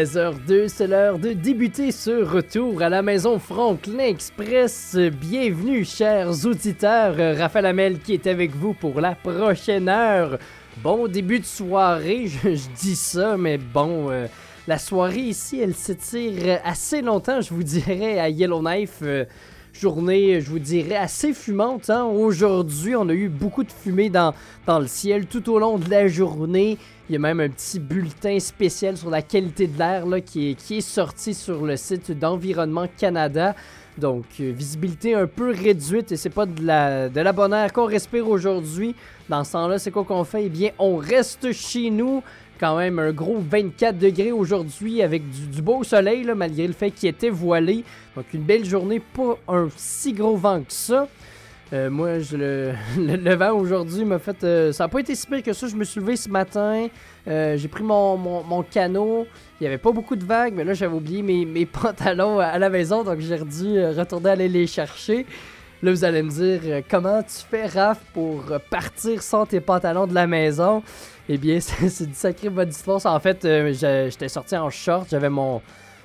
16h02, c'est l'heure de débuter ce retour à la maison Franklin Express. Bienvenue, chers auditeurs. Raphaël Amel qui est avec vous pour la prochaine heure. Bon début de soirée, je, dis ça, mais bon, euh, la soirée ici, elle s'étire assez longtemps, je vous dirais, à Yellowknife. Euh, journée, je vous dirais, assez fumante. Hein. Aujourd'hui, on a eu beaucoup de fumée dans, dans le ciel tout au long de la journée. Il y a même un petit bulletin spécial sur la qualité de l'air qui est, qui est sorti sur le site d'Environnement Canada. Donc, euh, visibilité un peu réduite et c'est pas de la, de la bonne air qu'on respire aujourd'hui. Dans ce temps-là, c'est quoi qu'on fait? Eh bien, on reste chez nous. Quand même un gros 24 degrés aujourd'hui avec du, beau soleil, malgré le fait qu'il était voilé. Donc, une belle journée, pas un si gros vent que ça. Euh, moi, je, le, vent aujourd'hui m'a fait. Euh, ça n'a pas été si pire que ça. Je me suis levé ce matin. Euh, j'ai pris mon, mon, canot. Il n'y avait pas beaucoup de vagues, mais là, j'avais oublié mes, mes, pantalons à la maison. Donc, j'ai dû retourner aller les chercher. Là, vous allez me dire comment tu fais, Raph, pour partir sans tes pantalons de la maison? Eh bien, c'est du sacré bonne histoire. En fait, j'étais sorti en short. J'avais mon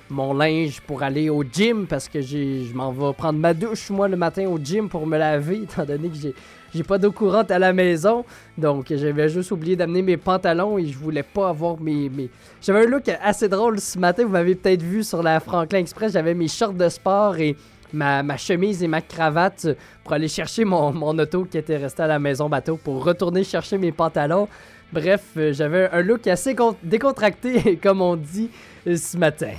mon linge pour aller au gym parce que je m'en vais prendre ma douche moi le matin au gym pour me laver étant donné que j'ai j'ai pas d'eau courante à la maison. Donc j'avais juste oublié d'amener mes pantalons et je voulais pas avoir mes. mes... J'avais un look assez drôle ce matin, vous m'avez peut-être vu sur la Franklin Express, j'avais mes shorts de sport et ma, ma, chemise et ma cravate pour aller chercher mon, mon auto qui était resté à la maison bateau pour retourner chercher mes pantalons. Bref, j'avais un look assez décontracté, comme on dit, ce matin.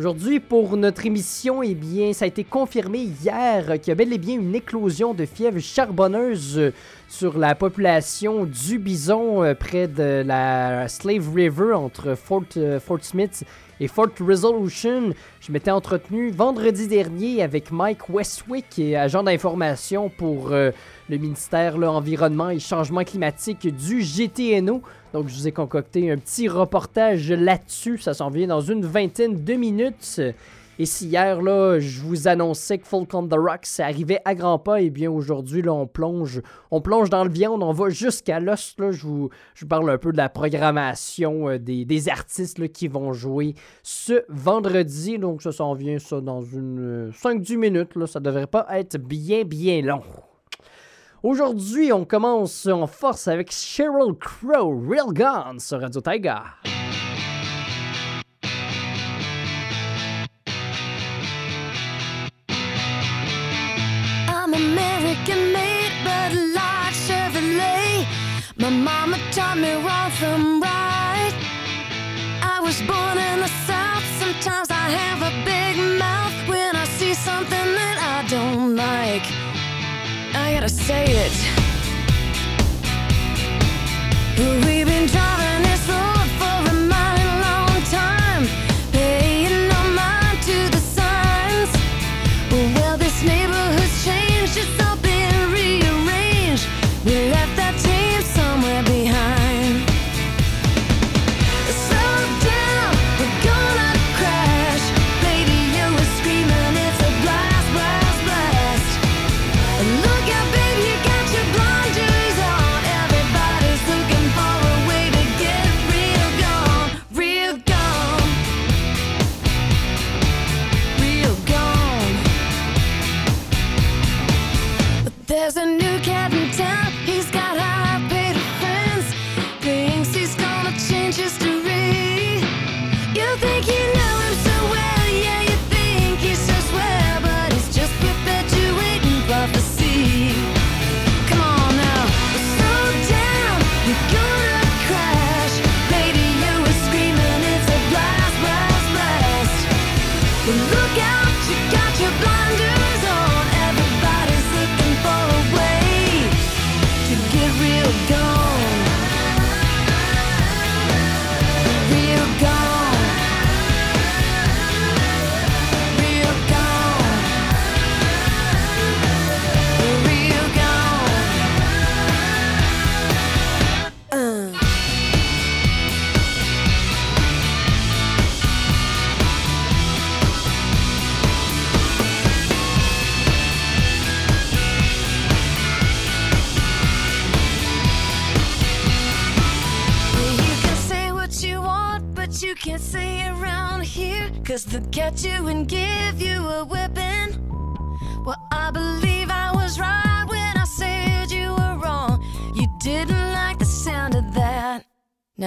Aujourd'hui, pour notre émission, eh bien, ça a été confirmé hier qu'il y a bel et bien une éclosion de fièvre charbonneuse sur la population du bison euh, près de la Slave River entre Fort, euh, Fort Smith et Fort Resolution. Je m'étais entretenu vendredi dernier avec Mike Westwick, agent d'information pour euh, le ministère de l'Environnement et Changement climatique du GTNO. Donc, je vous ai concocté un petit reportage là-dessus. Ça s'en vient dans une vingtaine de minutes. Et si hier, là, je vous annonçais que Folk on the Rocks arrivait à grands pas, et eh bien aujourd'hui, là, on plonge, on plonge dans le viande, on va jusqu'à l'os. Là, je vous, je parle un peu de la programmation euh, des, artistes là, qui vont jouer ce vendredi. Donc, ça s'en vient, ça, dans une 5-10 euh, minutes. Là, ça devrait pas être bien, bien long. Aujourd'hui, on commence en force avec Sheryl Crow, Real Guns sur Radio Tiger. I'm American but Chevrolet. I was born in the South. Sometimes I have a big mouth when I see something that I don't like. I gotta say it. We've been driving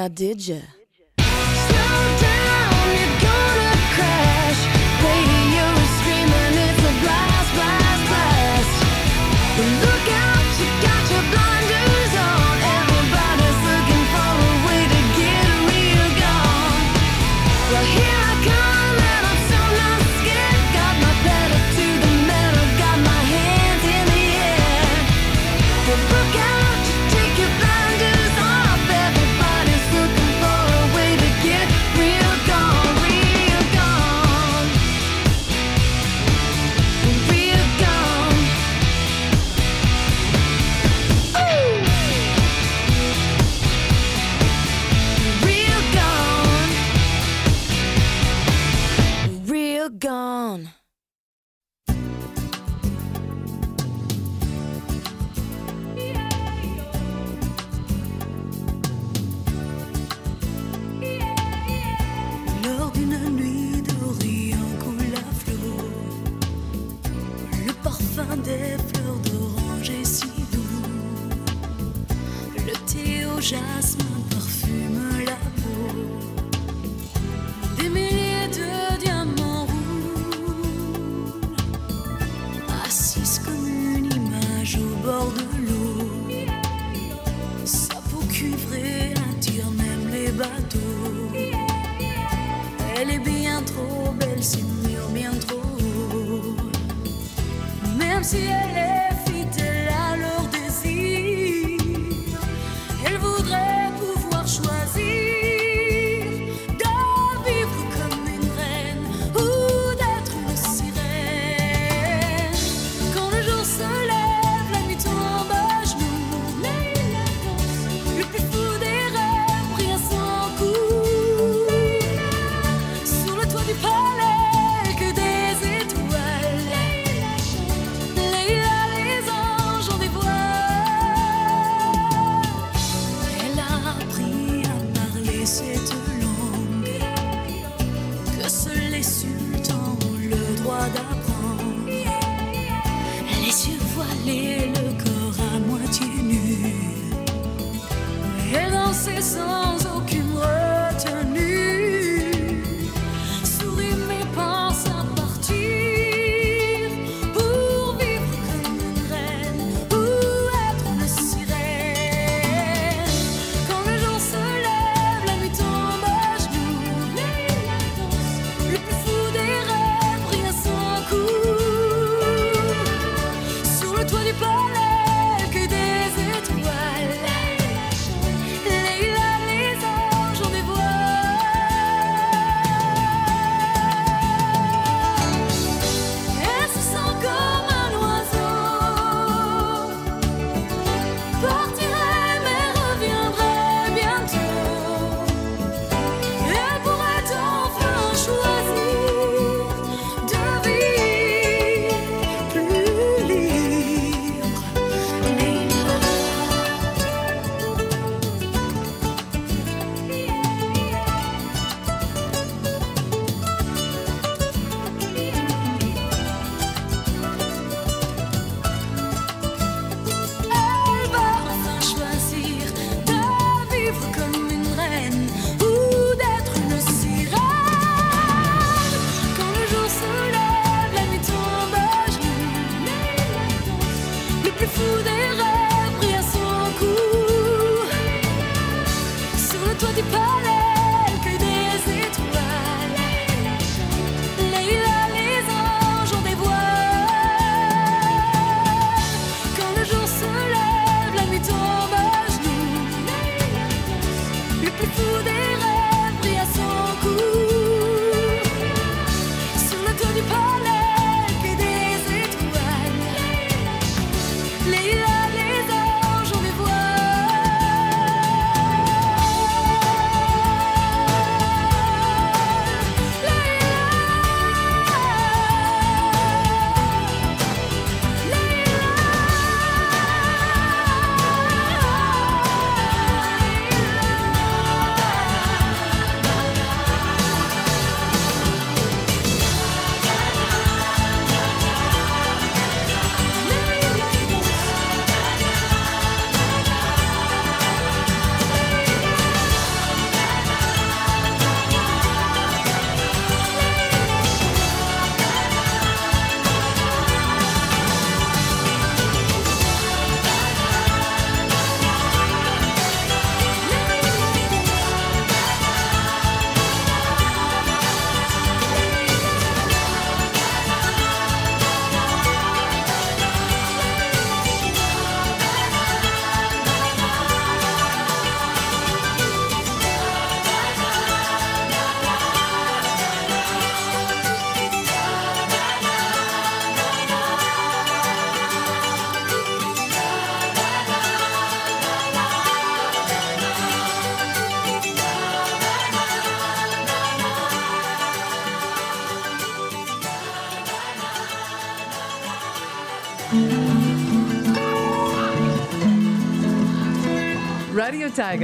Now, did you?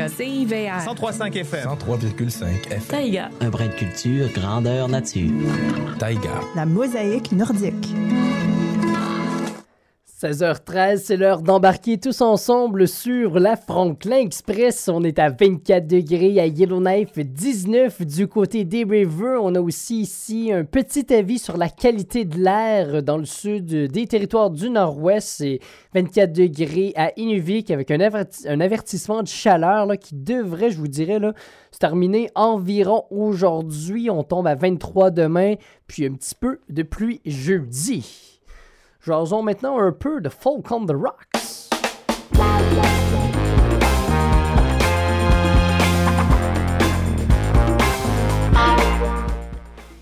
CIVR. 103.5 FM. 103,5 FM. Taiga. Un brin de culture, grandeur nature. Taïga. La mosaïque nordique. 16h13, c'est l'heure d'embarquer tous ensemble sur la Franklin Express. On est à 24 degrés à Yellowknife, 19 du côté des Rivers. On a aussi ici un petit avis sur la qualité de l'air dans le sud des territoires du nord-ouest. C'est 24 degrés à Inuvik avec un, averti- un avertissement de chaleur qui devrait, je vous dirais, se terminer environ aujourd'hui. On tombe à 23 demain, puis un petit peu de pluie jeudi. Jason maintenant un peu de Folk on the Rocks.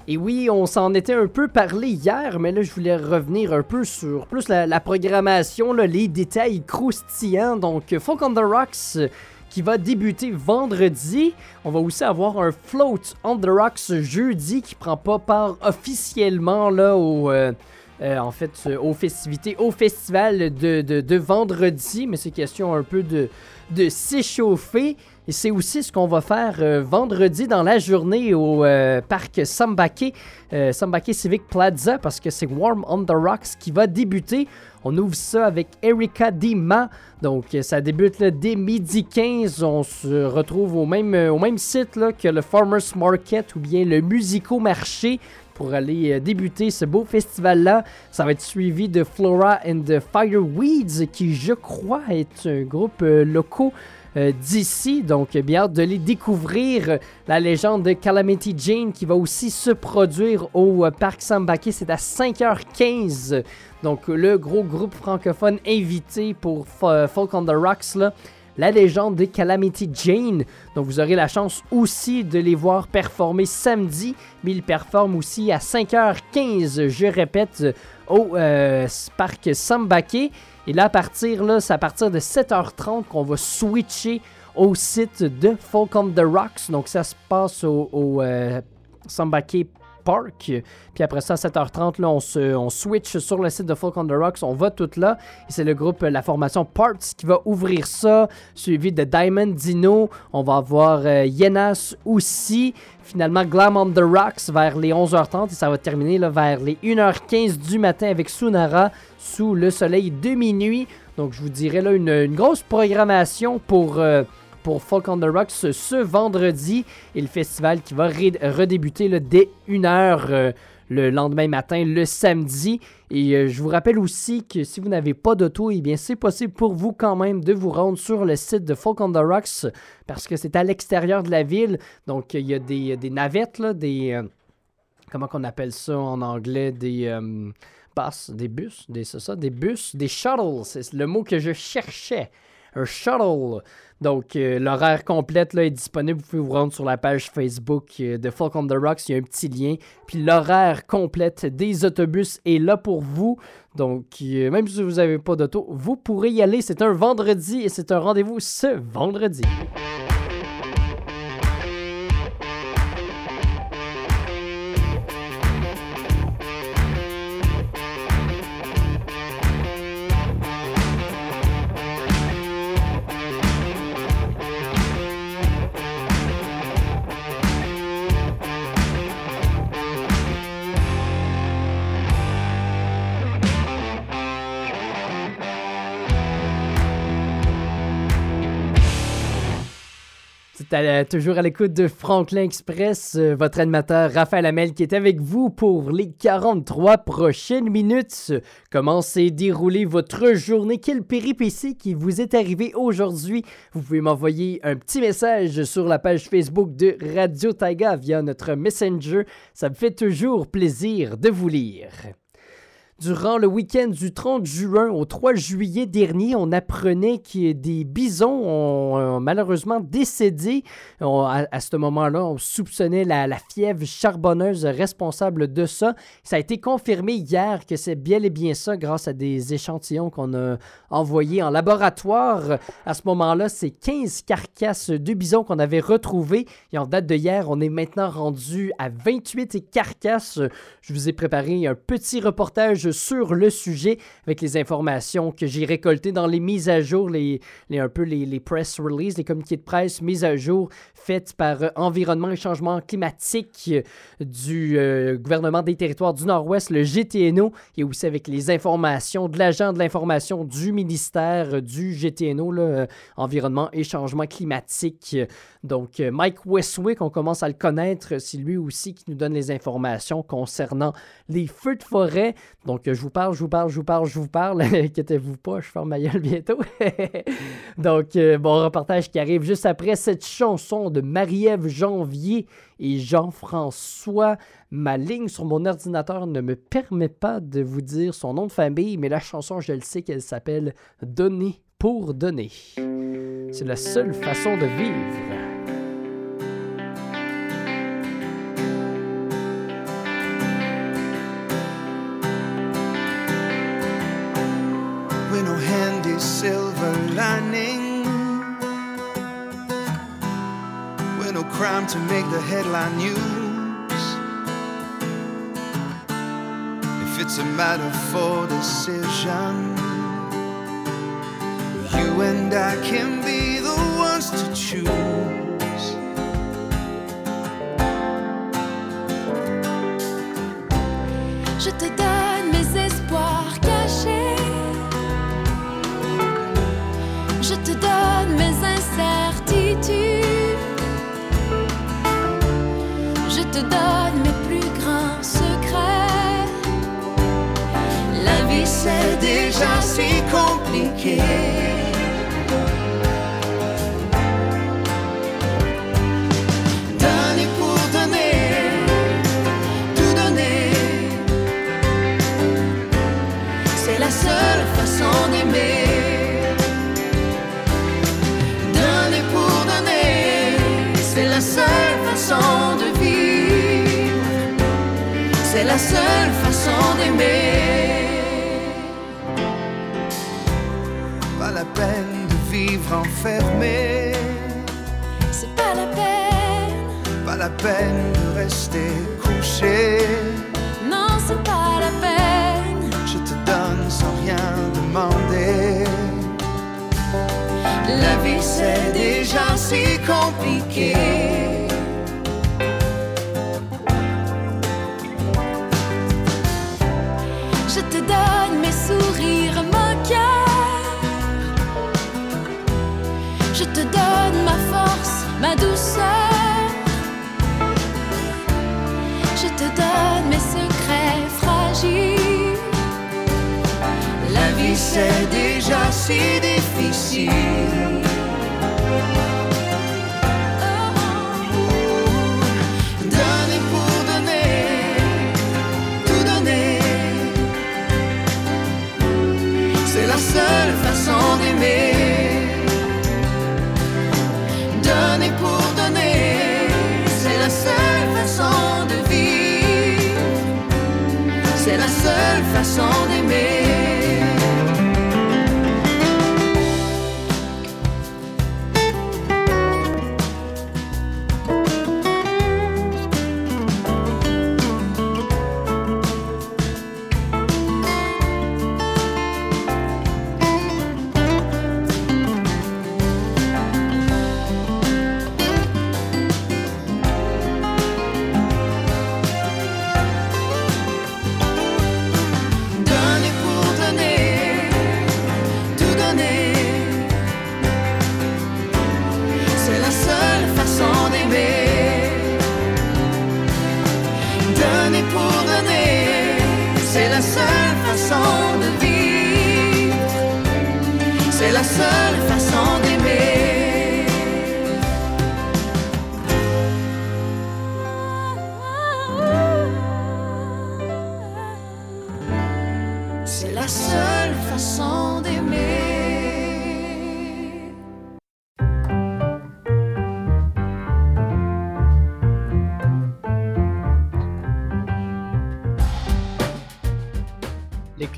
Et oui, on s'en était un peu parlé hier, mais là, je voulais revenir un peu sur plus la, programmation, les détails croustillants. Donc, Folk on the Rocks euh, qui va débuter vendredi. On va aussi avoir un Float on the Rocks jeudi qui prend pas part officiellement là, au, euh, euh, en fait, euh, aux festivités, au festival de, vendredi, mais c'est question un peu de, s'échauffer. Et c'est aussi ce qu'on va faire euh, vendredi dans la journée au parc Sambake, Sambake Civic Plaza, parce que c'est Warm on the Rocks qui va débuter. On ouvre ça avec Erika Dima. Donc, ça débute dès midi 15. On se retrouve au même, au même site là, que le Farmers Market ou bien le Musico Marché pour aller euh, débuter ce beau festival-là. Ça va être suivi de Flora and the Fireweeds, qui, je crois, est un groupe euh, locaux euh, d'ici. Donc, bien hâte de les découvrir. La légende de Calamity Jane qui va aussi se produire au Parc Sambake. C'est à 5h15. Donc, le gros groupe francophone invité pour Fo- Folk on the Rocks, là. La légende de Calamity Jane. Donc, vous aurez la chance aussi de les voir performer samedi, mais ils performent aussi à 5h15, je répète, au euh, parc Sambake. Et là, à partir, là, c'est à partir de 7h30 qu'on va switcher au site de Folk on the Rocks. Donc, ça se passe au, au euh, Puis après ça, à 7h30, là, on, se, on switch sur le site de Folk on the Rocks. On va tout là. Et c'est le groupe, euh, la formation Parts, qui va ouvrir ça, suivi de Diamond Dino. On va avoir euh, Yenas aussi. Finalement, Glam on the Rocks vers les 11h30. Et ça va terminer là, vers les 1h15 du matin avec Sunara sous le soleil de minuit. Donc, je vous dirais là une, une grosse programmation pour. euh, pour Folk on the Rocks ce, vendredi et le festival qui va redébuter dès 1h le lendemain matin, le samedi. Et euh, je vous rappelle aussi que si vous n'avez pas d'auto, eh bien c'est possible pour vous quand même de vous rendre sur le site de Folk on the Rocks parce que c'est à l'extérieur de la ville. Donc il y a des, navettes, là, des... euh, comment qu'on appelle ça en anglais? Des... euh, bus, des bus, des, ça, des bus, des shuttles, c'est le mot que je cherchais. Un shuttle. Donc, euh, l'horaire complète est disponible. Vous pouvez vous rendre sur la page Facebook euh, de Folk on the Rocks. Il y a un petit lien. Puis l'horaire complète des autobus est là pour vous. Donc, euh, même si vous n'avez pas d'auto, vous pourrez y aller. C'est un vendredi et c'est un rendez-vous ce vendredi. Toujours à l'écoute de Franklin Express, euh, votre animateur Raphaël Hamel qui est avec vous pour les 43 prochaines minutes. Comment s'est déroulée votre journée? Quelle péripétie qui vous est arrivée aujourd'hui? Vous pouvez m'envoyer un petit message sur la page Facebook de Radio Taiga via notre Messenger. Ça me fait toujours plaisir de vous lire. Durant le week-end du 30 juin au 3 juillet dernier, on apprenait que des bisons ont, euh, malheureusement décédé. À, à ce moment-là, on soupçonnait la, la fièvre charbonneuse responsable de ça. Ça a été confirmé hier que c'est bien et bien ça grâce à des échantillons qu'on a envoyés en laboratoire. À ce moment-là, c'est 15 carcasses de bisons qu'on avait retrouvées. Et en date de hier, on est maintenant rendu à 28 carcasses. Je vous ai préparé un petit reportage sur le sujet avec les informations que j'ai récoltées dans les mises à jour, les, un peu les press releases, les communiqués de presse mises à jour faites par euh, Environnement et Changement climatique euh, du euh, gouvernement des territoires du Nord-Ouest, le GTNO, et aussi avec les informations de l'agent de l'information du ministère du GTNO, là, Environnement et Changement climatique. Donc, Mike Westwick, on commence à le connaître, c'est lui aussi qui nous donne les informations concernant les feux de forêt. Donc, je vous parle, je vous parle, je vous parle, je vous parle. Inquiétez-vous pas, je ferme ma gueule bientôt. Donc, bon reportage qui arrive juste après cette chanson de Marie-Ève Janvier et Jean-François. Ma ligne sur mon ordinateur ne me permet pas de vous dire son nom de famille, mais la chanson, je le sais qu'elle s'appelle Donner pour donner. C'est la seule façon de vivre. Crime to make the headline news. If it's a matter for decision, you and I can be the ones to choose. Je te donne déjà si compliqué. Donner pour donner, tout donner. C'est la seule façon d'aimer. Donner pour donner, c'est la seule façon de vivre. C'est la seule façon d'aimer. Peine de vivre enfermé. C'est pas la peine, Pas la peine de rester couché. non, c'est pas la peine. Je te donne sans rien demander. La vie c'est déjà si compliqué. Ma douceur. Je te donne mes secrets fragiles. La vie c'est déjà si difficile. Donner pour donner, tout donner. C'est la seule façon d'aimer. Seule façon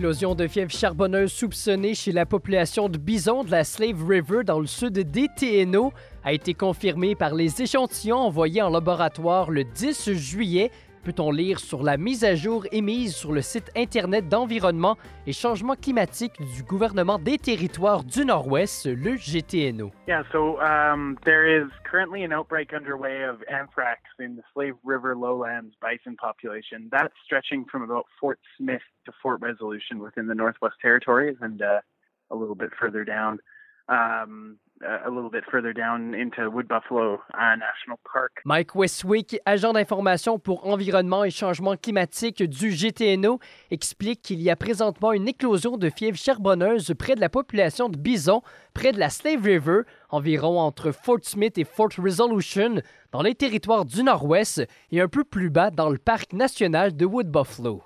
De fièvre charbonneuse soupçonnée chez la population de bisons de la Slave River dans le sud des TNO a été confirmée par les échantillons envoyés en laboratoire le 10 juillet peut-on lire sur la mise à jour émise sur le site Internet d'environnement et changement climatique du gouvernement des territoires du Nord-Ouest, le GTNO. Yeah, so um, there is currently an outbreak underway of anthrax in the Slave River lowlands bison population. That's stretching from about Fort Smith to Fort Resolution within the Northwest Territories and uh, a little bit further down. Um, a little bit further down into Wood Buffalo uh. Mike Westwick, agent d'information pour environnement et changement climatique du GTNO, explique qu'il y a présentement une éclosion de fièvre charbonneuse près de la population de bisons, près de la Slave River, environ entre Fort Smith et Fort Resolution, dans les territoires du Nord-Ouest et un peu plus bas dans le parc national de Wood Buffalo.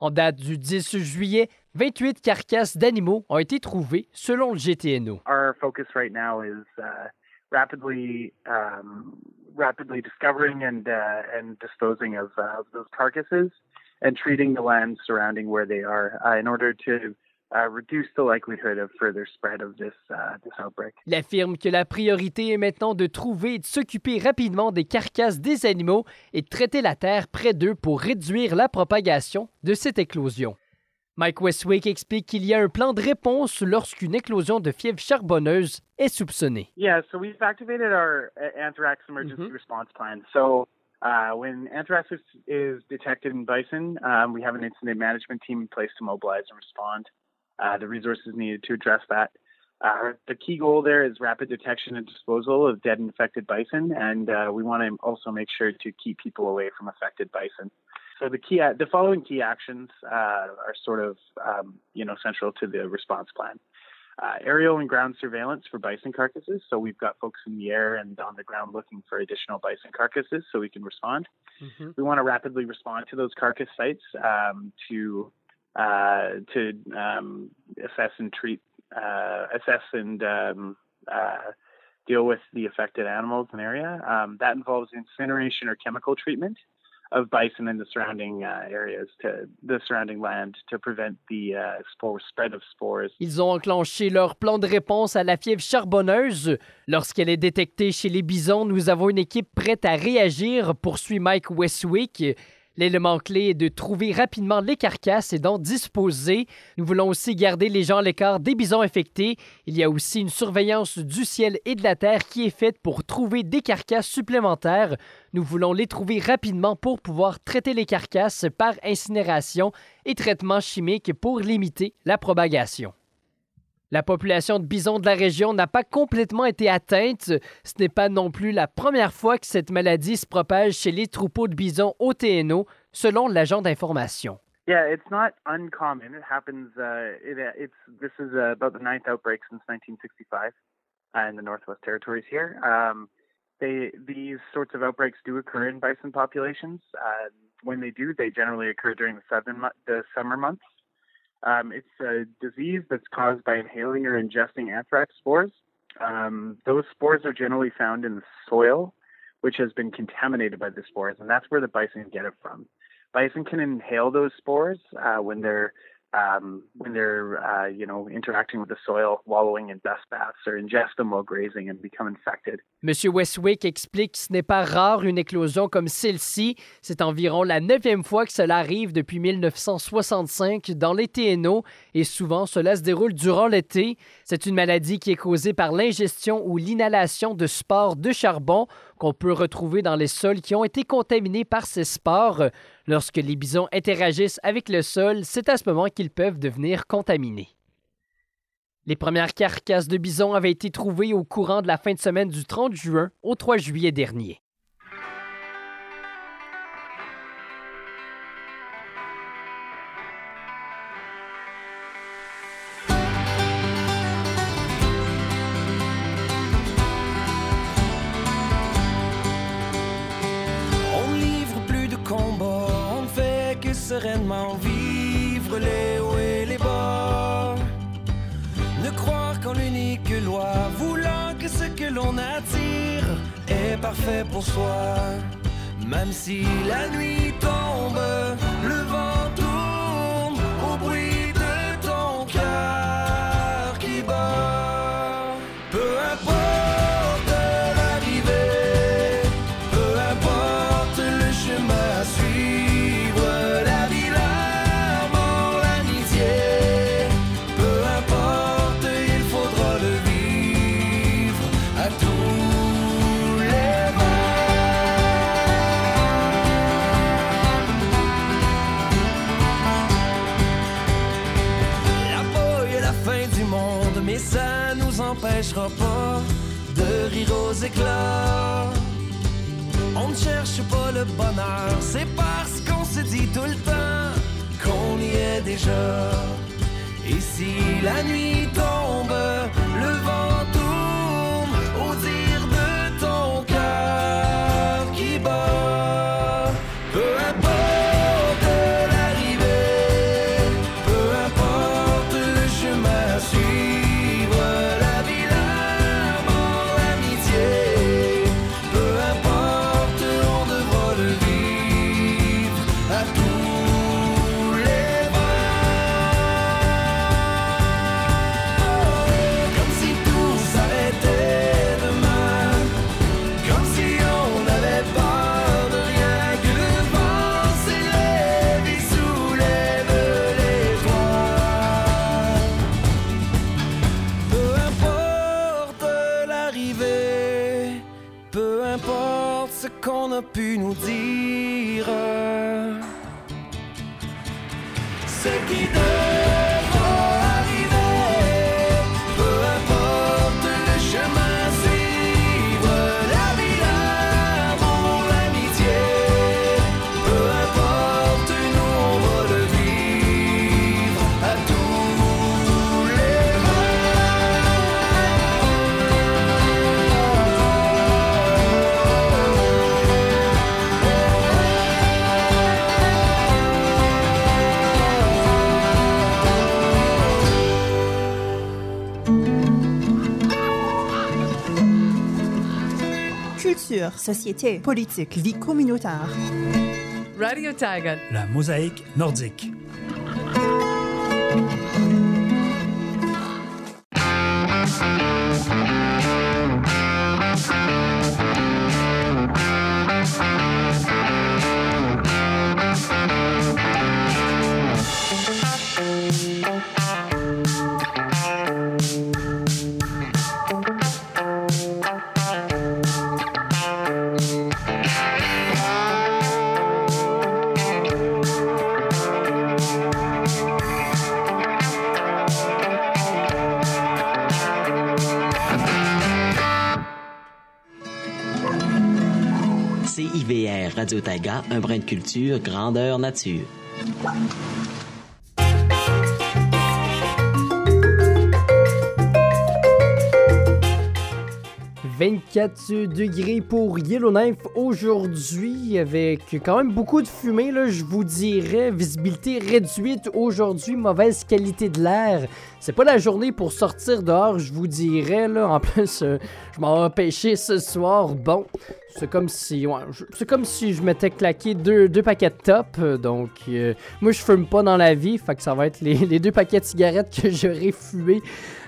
En date du 10 juillet, 28 carcasses d'animaux ont été trouvées selon le GTNO. Our focus right now is uh, rapidly um, rapidly discovering and uh, and disposing of uh, those carcasses and treating the lands surrounding where they are uh, in order to uh, reduce the likelihood of further spread of this uh, this outbreak. Il affirme que la priorité est maintenant de trouver et de s'occuper rapidement des carcasses des animaux et de traiter la terre près d'eux pour réduire la propagation de cette éclosion. Mike Westwick explique qu'il y a un plan de réponse lorsqu'une éclosion de fièvre charbonneuse est soupçonnée. Yeah, so we've activated our uh, anthrax emergency response plan. So uh, when anthrax is, is detected in bison, um, we have an incident management team in place to mobilize and respond. Uh, the resources needed to address that. Uh, the key goal there is rapid detection and disposal of dead and infected bison, and uh, we want to also make sure to keep people away from affected bison. So the key, the following key actions uh, are sort of, um, you know, central to the response plan. Uh, aerial and ground surveillance for bison carcasses. So we've got folks in the air and on the ground looking for additional bison carcasses so we can respond. We want to rapidly respond to those carcass sites um, to uh, to um, assess and treat, uh, assess and um, uh, deal with the affected animals in the area. Um, that involves incineration or chemical treatment of bison in the surrounding uh, areas to the surrounding land to prevent the uh, spread of spores. Ils ont enclenché leur plan de réponse à la fièvre charbonneuse. Lorsqu'elle est détectée chez les bisons, nous avons une équipe prête à réagir, poursuit Mike Westwick. L'élément clé est de trouver rapidement les carcasses et d'en disposer. Nous voulons aussi garder les gens à l'écart des bisons infectés. Il y a aussi une surveillance du ciel et de la terre qui est faite pour trouver des carcasses supplémentaires. Nous voulons les trouver rapidement pour pouvoir traiter les carcasses par incinération et traitement chimique pour limiter la propagation. La population de bisons de la région n'a pas complètement été atteinte. Ce n'est pas non plus la première fois que cette maladie se propage chez les troupeaux de bisons au TNO, selon l'agent d'information. Yeah, it's not uncommon. It happens. Uh, it, it's this is uh, about the ninth outbreak since 1965 uh, in the Northwest Territories here. Um, they these sorts of outbreaks do occur in bison populations. Uh, when they do, they generally occur during the southern the summer months. Um, it's a disease that's caused by inhaling or ingesting anthrax spores. Um, those spores are generally found in the soil, which has been contaminated by the spores, and that's where the bison get it from. Bison can inhale those spores uh, when they're um, when they're uh, you know interacting with the soil, wallowing in dust baths, or ingest them while grazing and become infected. Monsieur Westwick explique que ce n'est pas rare une éclosion comme celle-ci. C'est environ la neuvième fois que cela arrive depuis 1965 dans les TNO et souvent cela se déroule durant l'été. C'est une maladie qui est causée par l'ingestion ou l'inhalation de spores de charbon qu'on peut retrouver dans les sols qui ont été contaminés par ces spores. Lorsque les bisons interagissent avec le sol, c'est à ce moment qu'ils peuvent devenir contaminés. Les premières carcasses de bisons avaient été trouvées au courant de la fin de semaine du 30 juin au 3 juillet dernier. L'on attire est parfait pour soi. Même si la nuit tombe, On ne cherche pas le bonheur, c'est parce qu'on se dit tout le temps qu'on y est déjà. Et si la nuit tombe, Culture, société, politique, vie communautaire. Radio Taiga. La mosaïque nordique. Radio un brin de culture, grandeur nature. 24 degrés pour Yellowknife aujourd'hui avec quand même beaucoup de fumée, là, je vous dirais. Visibilité réduite aujourd'hui, mauvaise qualité de l'air. C'est pas la journée pour sortir dehors, je vous dirais. Là. En plus, euh, je m'en vais pêcher ce soir. Bon, c'est comme si c'est comme si je m'étais claqué deux, deux paquets de top. euh, Donc, euh, moi, je fume pas dans la vie. Fait que ça va être les, les deux paquets de cigarettes que j'aurais fumé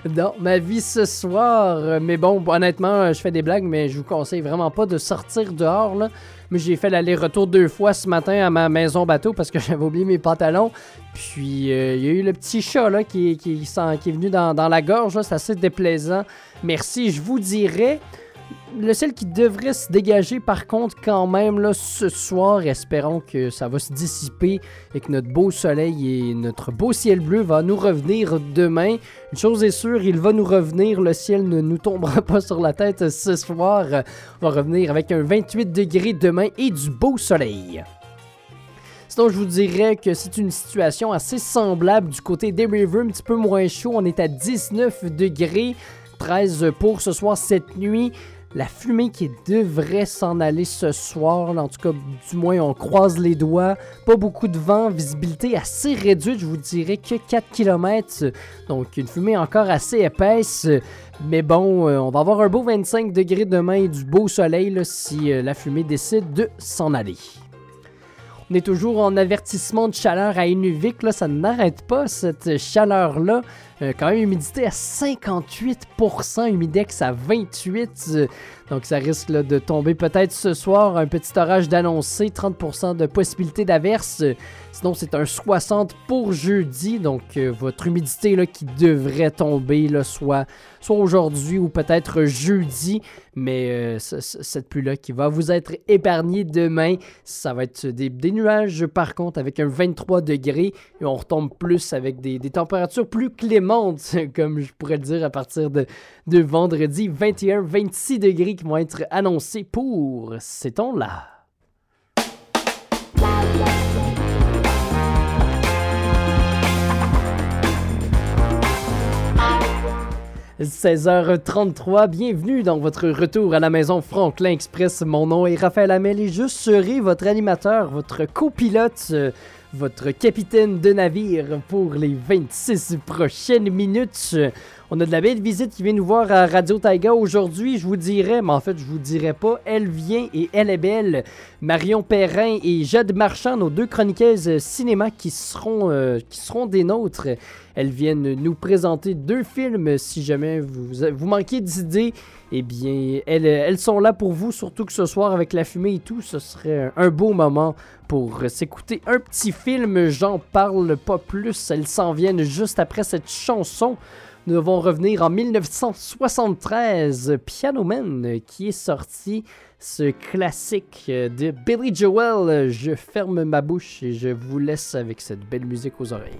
dans ma vie ce soir. Mais bon, honnêtement, je fais des blagues, mais je vous conseille vraiment pas de sortir dehors. Là. Moi, j'ai fait l'aller-retour deux fois ce matin à ma maison bateau parce que j'avais oublié mes pantalons. Puis, euh, il y a eu le petit chat là, qui, qui, est venu dans, dans la gorge. C'est assez déplaisant. Merci, je vous dirais. Le ciel qui devrait se dégager, par contre, quand même, là, ce soir, espérons que ça va se dissiper et que notre beau soleil et notre beau ciel bleu va nous revenir demain. Une chose est sûre, il va nous revenir. Le ciel ne nous tombera pas sur la tête ce soir. On va revenir avec un 28 degrés demain et du beau soleil. Sinon, je vous dirais que c'est une situation assez semblable du côté des Rivers, un petit peu moins chaud. On est à 19 degrés, 13 pour ce soir, cette nuit. La fumée qui devrait s'en aller ce soir, en tout cas, du moins, on croise les doigts. Pas beaucoup de vent, visibilité assez réduite, je vous dirais que 4 km. Donc, une fumée encore assez épaisse. Mais bon, euh, on va avoir un beau 25 degrés demain et du beau soleil si euh, la fumée décide de s'en aller. On est toujours en avertissement de chaleur à Inuvik. Là, ça n'arrête pas cette chaleur-là. Euh, quand même, humidité à 58%, humidex à 28%. euh, donc, ça risque de tomber peut-être ce soir. Un petit orage d'annoncé, 30% de possibilité d'averse. Sinon, c'est un 60 pour jeudi. Donc, euh, votre humidité là, qui devrait tomber, soit, soit aujourd'hui ou peut-être jeudi. Mais ce- ce- cette pluie-là qui va vous être épargnée demain. Ça va être des, nuages, par contre, avec un 23 degrés. Et on retombe plus avec des, des températures plus clémentes. comme je pourrais le dire à partir de, de vendredi, 21-26 degrés qui vont être annoncés pour ces tons-là. 16h33, bienvenue dans votre retour à la maison Franklin Express. Mon nom est Raphaël Hamel et je serai votre animateur, votre copilote, euh, votre capitaine de navire pour les 26 prochaines minutes. On a de la belle visite qui vient nous voir à Radio Taiga aujourd'hui. Je vous dirais, mais en fait, je vous dirais pas. Elle vient et elle est belle. Marion Perrin et Jade Marchand, nos deux chroniqueuses cinéma qui seront, euh, des nôtres. Elles viennent nous présenter deux films. Si jamais vous, vous manquez d'idées, eh bien, elles, elles sont là pour vous, surtout que ce soir, avec la fumée et tout, ce serait un beau moment pour s'écouter un petit film. J'en parle pas plus. Elles s'en viennent juste après cette chanson. Nous devons revenir en 1973, Piano Man, qui est sorti ce classique de Billy Joel. Je ferme ma bouche et je vous laisse avec cette belle musique aux oreilles.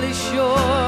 Really sure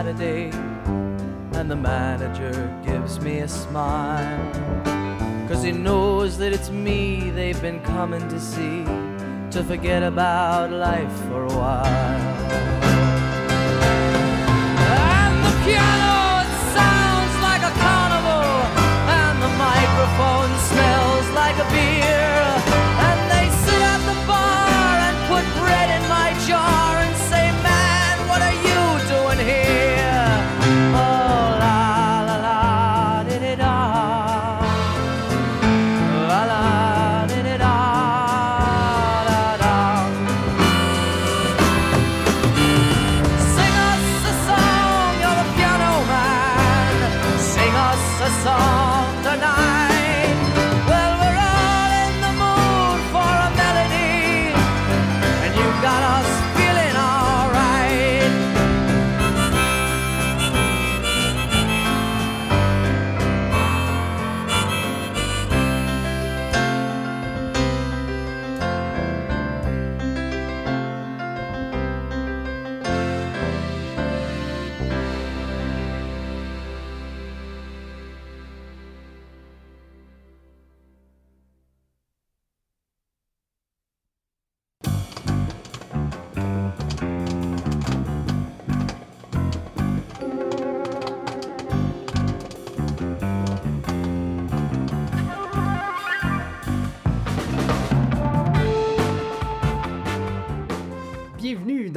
Saturday, and the manager gives me a smile. Cause he knows that it's me they've been coming to see to forget about life for a while. And the piano sounds like a carnival, and the microphone smells like a beer.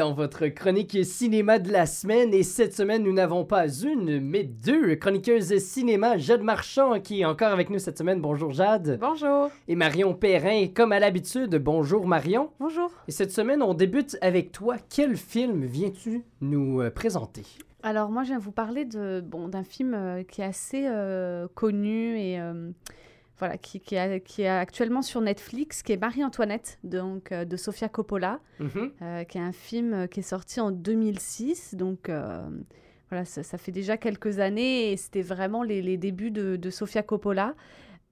Dans votre chronique cinéma de la semaine et cette semaine nous n'avons pas une mais deux chroniqueuses cinéma Jade Marchand qui est encore avec nous cette semaine. Bonjour Jade. Bonjour. Et Marion Perrin comme à l'habitude. Bonjour Marion. Bonjour. Et cette semaine on débute avec toi. Quel film viens-tu nous euh, présenter? Alors moi je viens vous parler de bon d'un film euh, qui est assez euh, connu et euh, voilà qui, qui, a- qui est actuellement sur Netflix, qui est Marie-Antoinette donc euh, de Sofia Coppola, Mhm. euh, qui est un film euh, qui est sorti en 2006 donc euh, voilà ça, ça fait déjà quelques années et c'était vraiment les, les débuts de, de Sofia Coppola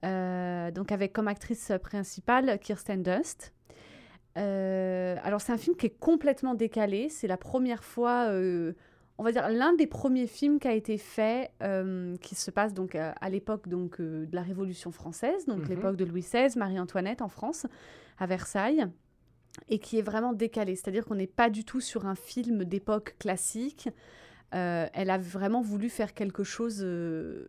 donc avec comme actrice principale Kirsten Dunst. Alors c'est un film qui est complètement décalé. C'est la première fois, on va dire l'un des premiers films qui a été fait, euh, qui se passe donc euh, à l'époque donc euh, de la Révolution française, donc Mhm. l'époque de Louis XVI, Marie-Antoinette en France, à Versailles, et qui est vraiment décalé. C'est-à-dire qu'on n'est pas du tout sur un film d'époque classique. Euh, elle a vraiment voulu faire quelque chose de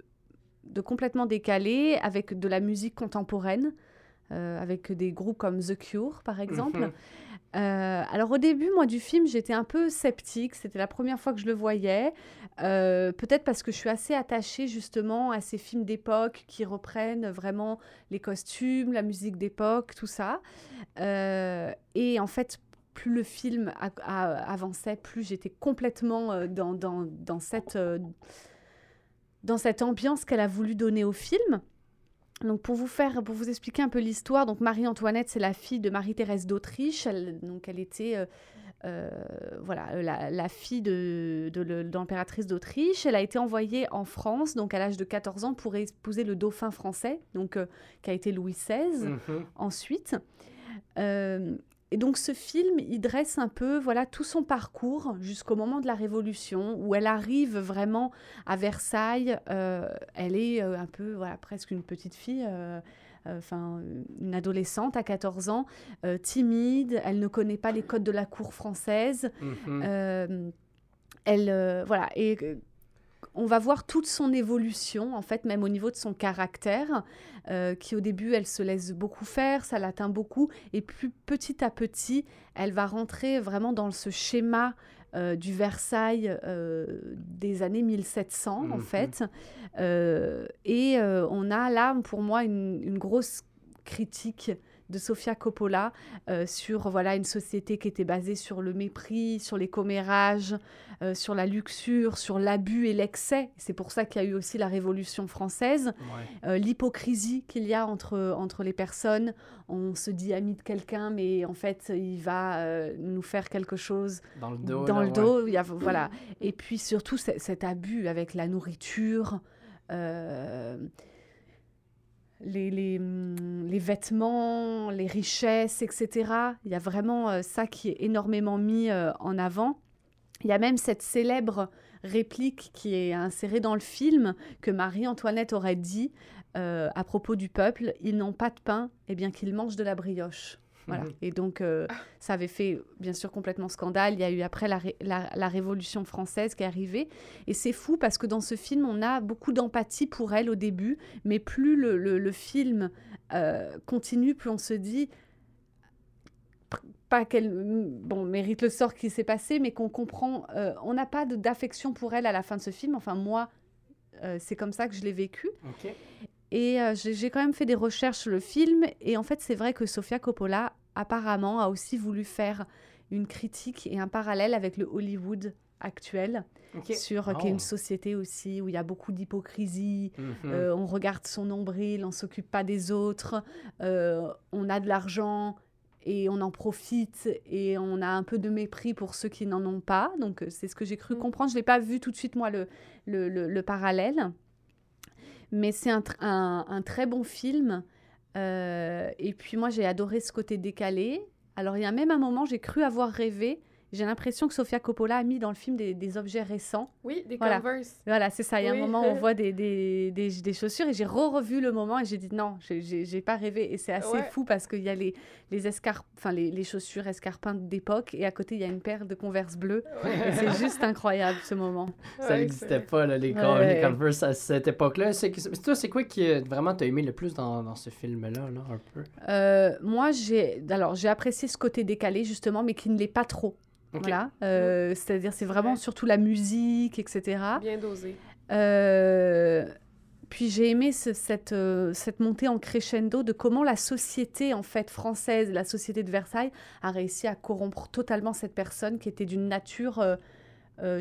complètement décalé avec de la musique contemporaine, avec des groupes comme The Cure par exemple. Mhm. Euh, alors au début, moi, du film, j'étais un peu sceptique. C'était la première fois que je le voyais. Euh, Peut-être parce que je suis assez attachée justement à ces films d'époque qui reprennent vraiment les costumes, la musique d'époque, tout ça. Euh, et en fait, plus le film avançait, plus j'étais complètement dans cette ambiance qu'elle a voulu donner au film. Donc pour vous faire, pour vous expliquer un peu l'histoire, donc Marie-Antoinette, c'est la fille de Marie-Thérèse d'Autriche. Elle, donc elle était, euh, euh, voilà, euh, la, la fille de, de l'empératrice d'Autriche. Elle a été envoyée en France, donc à l'âge de 14 ans, pour épouser le dauphin français, donc euh, qui a été Louis XVI. Mhm. Ensuite, et donc ce film, il dresse un peu, voilà, tout son parcours jusqu'au moment de la Révolution, où elle arrive vraiment à Versailles. Euh, elle est euh, un peu, voilà, presque une petite fille. euh, Enfin, une adolescente à 14 ans, euh, timide, elle ne connaît pas les codes de la cour française. Mhm. Euh, elle, euh, voilà, et on va voir toute son évolution, en fait, même au niveau de son caractère, euh, qui au début, elle se laisse beaucoup faire, ça l'atteint beaucoup, et plus petit à petit, elle va rentrer vraiment dans ce schéma euh, du Versailles euh, des années 1700, en Mhm. fait. Et on a là, pour moi, une, une grosse critique de Sofia Coppola euh, sur voilà une société qui était basée sur le mépris, sur les commérages, euh, sur la luxure, sur l'abus et l'excès. C'est pour ça qu'il y a eu aussi la Révolution française, Euh, l'hypocrisie qu'il y a entre, entre les personnes. On se dit ami de quelqu'un, mais en fait, il va nous faire quelque chose Dans le dos, Dans là, le ouais. dos, il y a- voilà. Et puis surtout ce- cet abus avec la nourriture. euh, les, hum, les vêtements, les richesses, etc. Il y a vraiment euh, ça qui est énormément mis euh, en avant. Il y a même cette célèbre réplique qui est insérée dans le film que Marie-Antoinette aurait dit euh, à propos du peuple ils n'ont pas de pain, et bien qu'ils mangent de la brioche. Voilà. Mhm. Et donc, euh, ça avait fait, bien sûr, complètement scandale. Il y a eu après la, ré- la- la Révolution française qui est arrivée. Et c'est fou parce que dans ce film, on a beaucoup d'empathie pour elle au début, mais plus le, le- le film euh, continue, plus on se dit pas qu'elle bon, mérite le sort qui s'est passé, mais qu'on comprend. euh, on n'a pas d'affection pour elle à la fin de ce film. Enfin, moi, euh, c'est comme ça que je l'ai vécu. Et euh, j'ai quand même fait des recherches sur le film. Et en fait, c'est vrai que Sofia Coppola, apparemment, a aussi voulu faire une critique et un parallèle avec le Hollywood actuel. Sur, euh, qui est Oh. une société aussi où il y a beaucoup d'hypocrisie. Mhm. Euh, on regarde son nombril, on s'occupe pas des autres. euh, on a de l'argent et on en profite. Et on a un peu de mépris pour ceux qui n'en ont pas. Donc, c'est ce que j'ai cru comprendre. Je l'ai pas vu tout de suite, moi, le, le, le- le parallèle. Mais c'est un, un très bon film. Euh, et puis moi, j'ai adoré ce côté décalé. Alors, il y a même un moment, j'ai cru avoir rêvé. J'ai l'impression que Sofia Coppola a mis dans le film des, des objets récents. Oui, des Voilà. Converse. Voilà, c'est ça. Il y a Oui. un moment où on voit des, des, des, des chaussures et j'ai re-revu le moment et j'ai dit non, j'ai- pas rêvé. Et c'est assez Ouais. fou parce qu'il y a les, les, escarpes, enfin, les, les chaussures escarpintes d'époque et à côté, il y a une paire de Converse bleues. Et c'est juste incroyable ce moment. Ça n'existait pas, là, les, Ouais. Con- les Converse à cette époque-là. C'est toi, c'est quoi qui euh, vraiment t'as aimé le plus dans, dans ce film-là, là, un peu? Euh, moi, j'ai alors j'ai apprécié ce côté décalé justement, mais qui ne l'est pas trop. Ok. Voilà, Euh, c'est-à-dire c'est vraiment surtout la musique, etc. Bien dosé. Euh, puis j'ai aimé ce- cette, euh, cette montée en crescendo de comment la société en fait française, la société de Versailles, a réussi à corrompre totalement cette personne qui était d'une nature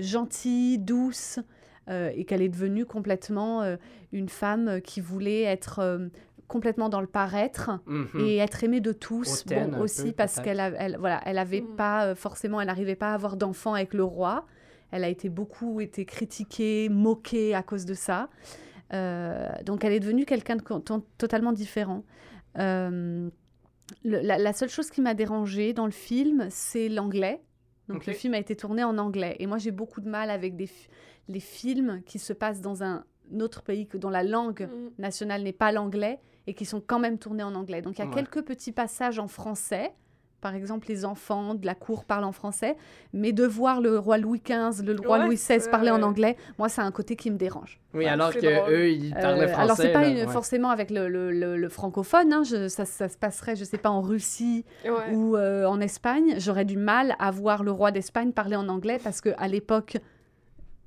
gentille, douce, euh, et qu'elle est devenue complètement euh, une femme qui voulait être euh, complètement dans le paraître Mhm. et être aimée de tous. Bon, aussi peu, parce qu'elle elle, voilà, elle avait pas euh, forcément, elle n'arrivait pas à avoir d'enfant avec le roi. Elle a été beaucoup été critiquée, moquée à cause de ça. Euh, donc elle est devenue quelqu'un de totalement différent. Euh, le- la, la seule chose qui m'a dérangée dans le film, c'est l'anglais. Donc le film a été tourné en anglais. Et moi j'ai beaucoup de mal avec des les films qui se passent dans un autre pays que dont la langue nationale n'est pas l'anglais et qui sont quand même tournés en anglais. Donc il y a Ouais. quelques petits passages en français. Par exemple, les enfants de la cour parlent en français, mais de voir le roi Louis XV, le roi Ouais, Louis XVI parler en anglais, moi, c'est un côté qui me dérange. Oui, alors que drôle. eux, ils parlaient Euh, français. alors, c'est pas là, une- ouais. forcément avec le, le- le- le francophone, hein, je- ça, ça se passerait, je sais pas, en Russie Ouais. ou euh, en Espagne. J'aurais du mal à voir le roi d'Espagne parler en anglais parce qu'à l'époque,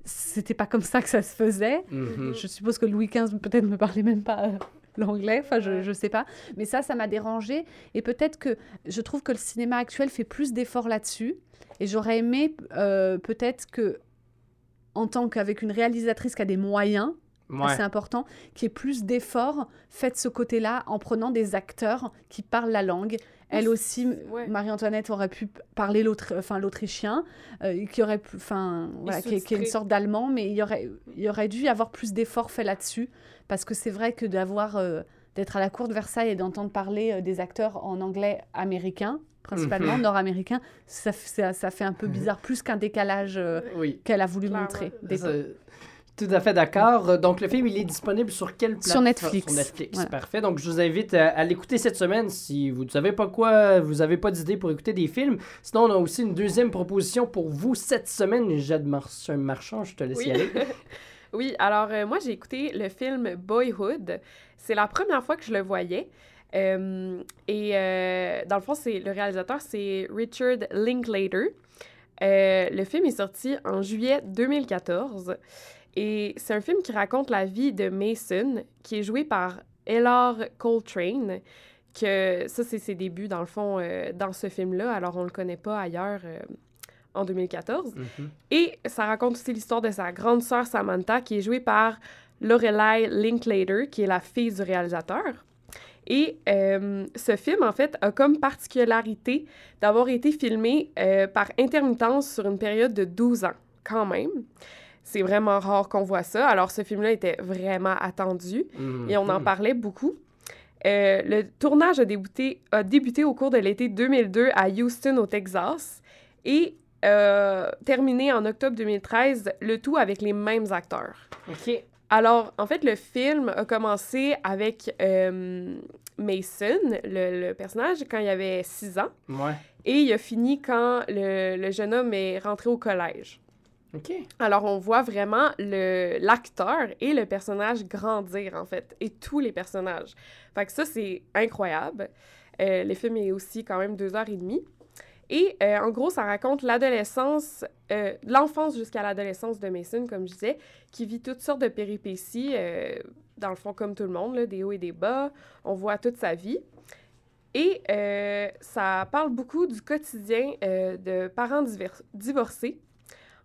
c'était pas comme ça que ça se faisait. Mhm. Je suppose que Louis XV peut-être ne parlait même pas euh, l'anglais, enfin je, je sais pas. Mais ça, ça m'a dérangé et peut-être que je trouve que le cinéma actuel fait plus d'efforts là-dessus. Et j'aurais aimé euh, peut-être que en tant qu'avec une réalisatrice qui a des moyens, Ouais. assez important, qui ait plus d'efforts fait de ce côté-là en prenant des acteurs qui parlent la langue. Elle aussi, ouais. Marie-Antoinette aurait pu parler l'autre, enfin l'autrichien, euh, qui aurait, pu- enfin voilà, qui, est- qui est une sorte d'allemand, mais il y aurait, il y aurait dû y avoir plus d'efforts faits là-dessus, parce que c'est vrai que d'avoir, euh, d'être à la cour de Versailles et d'entendre parler euh, des acteurs en anglais américain, principalement Mhm. nord-américain, ça, f- ça, ça fait un peu bizarre, plus qu'un décalage euh, Oui. qu'elle a voulu Clairement. montrer. des- Tout à fait d'accord. Euh, Donc, le film, il est disponible sur quelle plateforme? Sur Netflix. Sur Netflix, Voilà. parfait. Donc, je vous invite à, à l'écouter cette semaine si vous ne savez pas quoi, vous n'avez pas d'idée pour écouter des films. Sinon, on a aussi une deuxième proposition pour vous cette semaine. Jade Mar- Marchand, je te laisse y aller. oui, alors euh, moi j'ai écouté le film Boyhood. C'est la première fois que je le voyais. Euh, et euh, dans le fond, c'est le réalisateur, c'est Richard Linklater. Euh, le film est sorti en juillet 2014 et c'est un film qui raconte la vie de Mason, qui est joué par Ellar Coltrane, que ça, c'est ses débuts, dans le fond, euh, dans ce film-là. Alors, on le connaît pas ailleurs euh, en 2014. Mhm. Et ça raconte aussi l'histoire de sa grande sœur Samantha, qui est jouée par Lorelai Linklater, qui est la fille du réalisateur. Et euh, ce film, en fait, a comme particularité d'avoir été filmé par intermittence sur une période de 12 ans, quand même. C'est vraiment rare qu'on voit ça. Alors, ce film-là était vraiment attendu Mhm. et on en parlait beaucoup. Euh, le tournage a débuté, a débuté au cours de l'été 2002 à Houston, au Texas. Et a terminé en octobre 2013, le tout avec les mêmes acteurs. OK. Alors, en fait, le film a commencé avec euh, Mason, le, le personnage, quand il avait 6 ans. Ouais. Et il a fini quand le, le jeune homme est rentré au collège. Alors, on voit vraiment l'acteur et le personnage grandir, en fait, et tous les personnages. Fait que ça, c'est incroyable. Euh, le film est aussi quand même deux heures et demie. Et euh, en gros, ça raconte l'adolescence, euh, l'enfance jusqu'à l'adolescence de Mason, comme je disais, qui vit toutes sortes de péripéties, dans le fond, comme tout le monde, des hauts et des bas. On voit toute sa vie. Et ça parle beaucoup du quotidien de parents divorcés.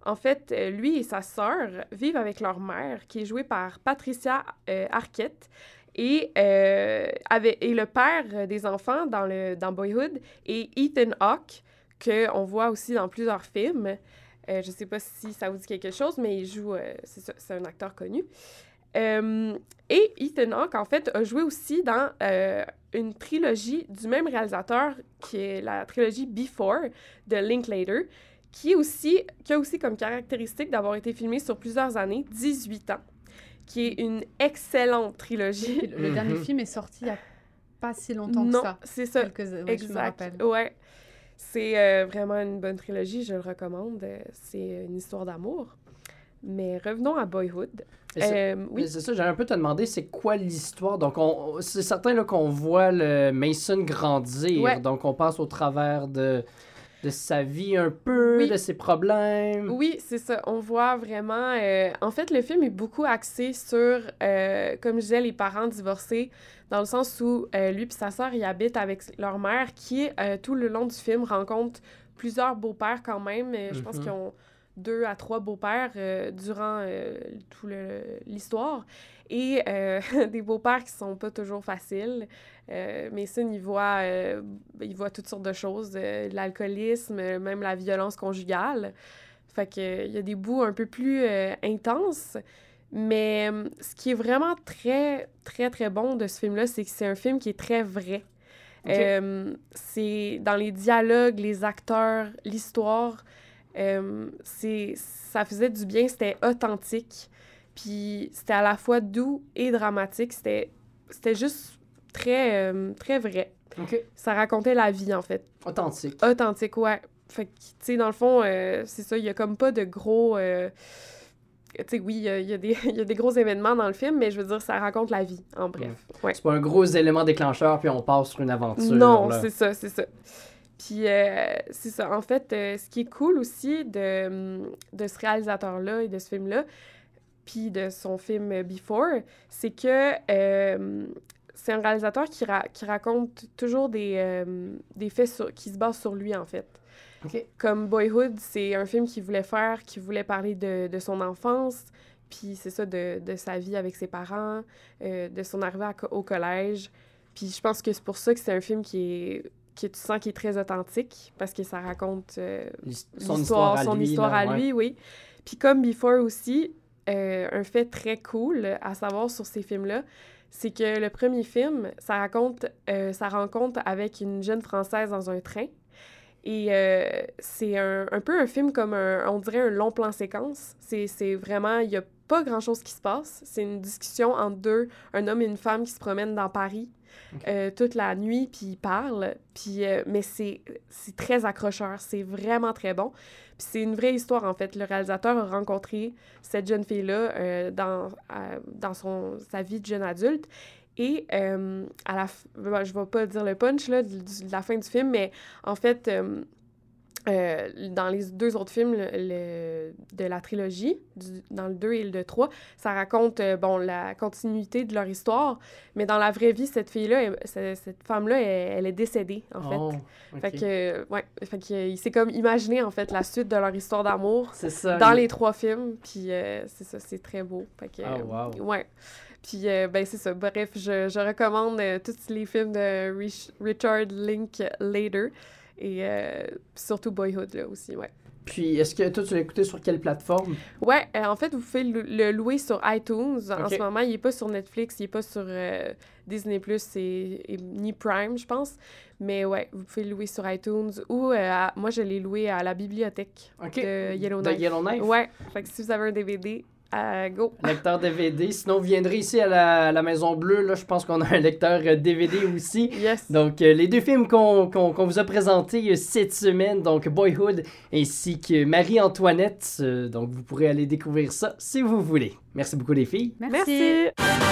En fait, euh, lui et sa sœur vivent avec leur mère, qui est jouée par Patricia euh, Arquette, et, euh, et le père des enfants dans, le, dans Boyhood est Ethan Hawke, qu'on voit aussi dans plusieurs films. Je ne sais pas si ça vous dit quelque chose, mais il joue, c'est un acteur connu. Et Ethan Hawke, en fait, a joué aussi dans une trilogie du même réalisateur, qui est la trilogie Before de Linklater, qui, est aussi, qui a aussi comme caractéristique d'avoir été filmé sur plusieurs années, 18 ans, qui est une excellente trilogie. Le, le dernier film est sorti il n'y a pas si longtemps non, que ça. c'est ça. Quelques- ouais, je me exact. rappelle. Ouais. C'est euh, vraiment une bonne trilogie, je le recommande. Euh, C'est une histoire d'amour. Mais revenons à Boyhood. Euh, oui. C'est ça, j'allais un peu te demander, c'est quoi l'histoire? Donc, on, c'est certain là, qu'on voit le Mason grandir. Ouais. Donc, on passe au travers de, de sa vie un peu, Oui. de ses problèmes. Oui, c'est ça. On voit vraiment. euh, en fait, le film est beaucoup axé sur, euh, comme je disais, les parents divorcés, dans le sens où euh, lui et sa sœur, ils habitent avec leur mère, qui, tout le long du film, rencontre plusieurs beaux-pères quand même. Je pense Mhm. qu'ils ont deux à trois beaux-pères euh, durant euh, tout l'histoire. Et euh, des beaux-pères qui sont pas toujours faciles. Euh, Mason, il voit, euh, il voit toutes sortes de choses, de l'alcoolisme, même la violence conjugale. Fait que, euh, il y a des bouts un peu plus intenses. Mais ce qui est vraiment très, très, très bon de ce film-là, c'est que c'est un film qui est très vrai. Euh, c'est dans les dialogues, les acteurs, l'histoire, euh, c'est ça faisait du bien, c'était authentique. Puis c'était à la fois doux et dramatique. C'était c'était juste très, euh, très vrai. Ça racontait la vie, en fait. Authentique. Authentique, ouais. Fait que, tu sais, dans le fond, euh, c'est ça, il y a comme pas de gros... tu sais, oui, il y a, y a des- y a des gros événements dans le film, mais je veux dire, ça raconte la vie, en bref. Ouais. C'est pas un gros élément déclencheur, puis on passe sur une aventure. Non, là. c'est ça, c'est ça. Puis, euh, c'est ça. En fait, euh, ce qui est cool aussi de, de ce réalisateur-là et de ce film-là, puis de son film Before, c'est que euh, c'est un réalisateur qui, ra- qui raconte toujours des, des faits sur- qui se basent sur lui, en fait. OK. Comme Boyhood, c'est un film qu'il voulait faire, qui voulait parler de, de son enfance, puis c'est ça, de, de sa vie avec ses parents, de son arrivée à au collège. Puis je pense que c'est pour ça que c'est un film qui est que tu sens qui est très authentique, parce que ça raconte euh, son histoire à son lui, histoire là, à ouais. lui, oui. Puis comme Before aussi, euh, un fait très cool à savoir sur ces films-là, c'est que le premier film, ça raconte euh, sa rencontre avec une jeune Française dans un train. Et euh, c'est un, un peu un film comme un, on dirait un long plan séquence. C'est vraiment, il n'y a pas grand-chose qui se passe. C'est une discussion entre deux, un homme et une femme qui se promènent dans Paris euh, toute la nuit, puis ils parlent. Puis, euh, mais c'est c'est très accrocheur, c'est vraiment très bon. Puis c'est une vraie histoire, en fait. Le réalisateur a rencontré cette jeune fille-là euh, dans, dans son, sa vie de jeune adulte. Et à la f- je vais pas dire le punch là, de, de la fin du film, mais en fait, euh, euh, dans les deux autres films le- le- de la trilogie, du- dans le 2 et le 3, ça raconte euh, bon, la continuité de leur histoire, mais dans la vraie vie, cette fille-là, cette femme-là, elle, elle est décédée, en fait. Oh, Fait ok. que, ouais, fait que, euh, il s'est comme imaginé, en fait, la suite de leur histoire d'amour dans les trois films, puis euh, c'est ça, c'est très beau. Fait que, euh, wow. Ouais. Puis, euh, ben, c'est ça. Bref, je, je recommande euh, tous les films de Rich- Richard Linklater. Et euh, surtout Boyhood, là, aussi, ouais. Puis, est-ce que toi, tu l'as écouté sur quelle plateforme? Ouais, euh, en fait, vous pouvez le, le louer sur iTunes. En ce moment, il n'est pas sur Netflix, il n'est pas sur euh, Disney+, et, et ni Prime, je pense. Mais ouais, vous pouvez le louer sur iTunes ou, euh, à- moi, je l'ai loué à la bibliothèque OK. de Yellowknife. De Yellowknife? Ouais, fait que si vous avez un DVD, euh, go! Lecteur DVD. Sinon, vous viendrez ici à la, à la Maison Bleue. Là, je pense qu'on a un lecteur euh, DVD aussi. Yes! Donc, euh, les deux films qu'on qu'on- qu'on vous a présentés euh, cette semaine, donc Boyhood ainsi que Marie-Antoinette. Euh, donc, vous pourrez aller découvrir ça si vous voulez. Merci beaucoup, les filles. Merci. «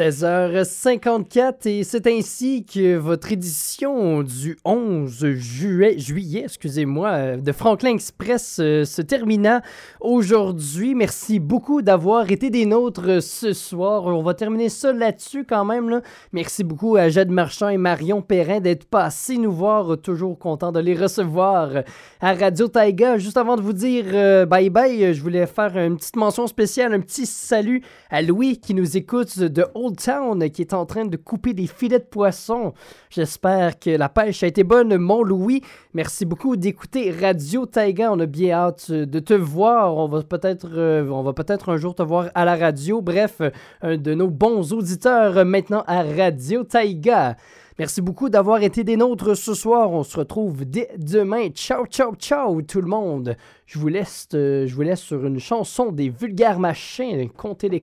16h54 et c'est ainsi que votre édition du 11 juillet, juillet excusez-moi, euh, de Franklin Express euh, se termina aujourd'hui. Merci beaucoup d'avoir été des nôtres ce soir. On va terminer ça là-dessus quand même. Merci beaucoup à Jade Marchand et Marion Perrin d'être passés nous voir. Toujours content de les recevoir à Radio Taiga. Juste avant de vous dire euh, bye bye, je voulais faire une petite mention spéciale, un petit salut à Louis qui nous écoute de Old Town qui est en train de couper des filets de poisson. J'espère que la pêche a été bonne, mon Louis. Merci beaucoup d'écouter Radio Taiga. On a bien hâte de te voir. On va peut-être euh, on va peut-être un jour te voir à la radio. Bref, euh, un de nos bons auditeurs euh, maintenant à Radio Taiga. Merci beaucoup d'avoir été des nôtres ce soir. On se retrouve dès demain. Ciao, ciao, ciao tout le monde. Je vous laisse, euh, je vous laisse sur une chanson des vulgaires machins. Comptez les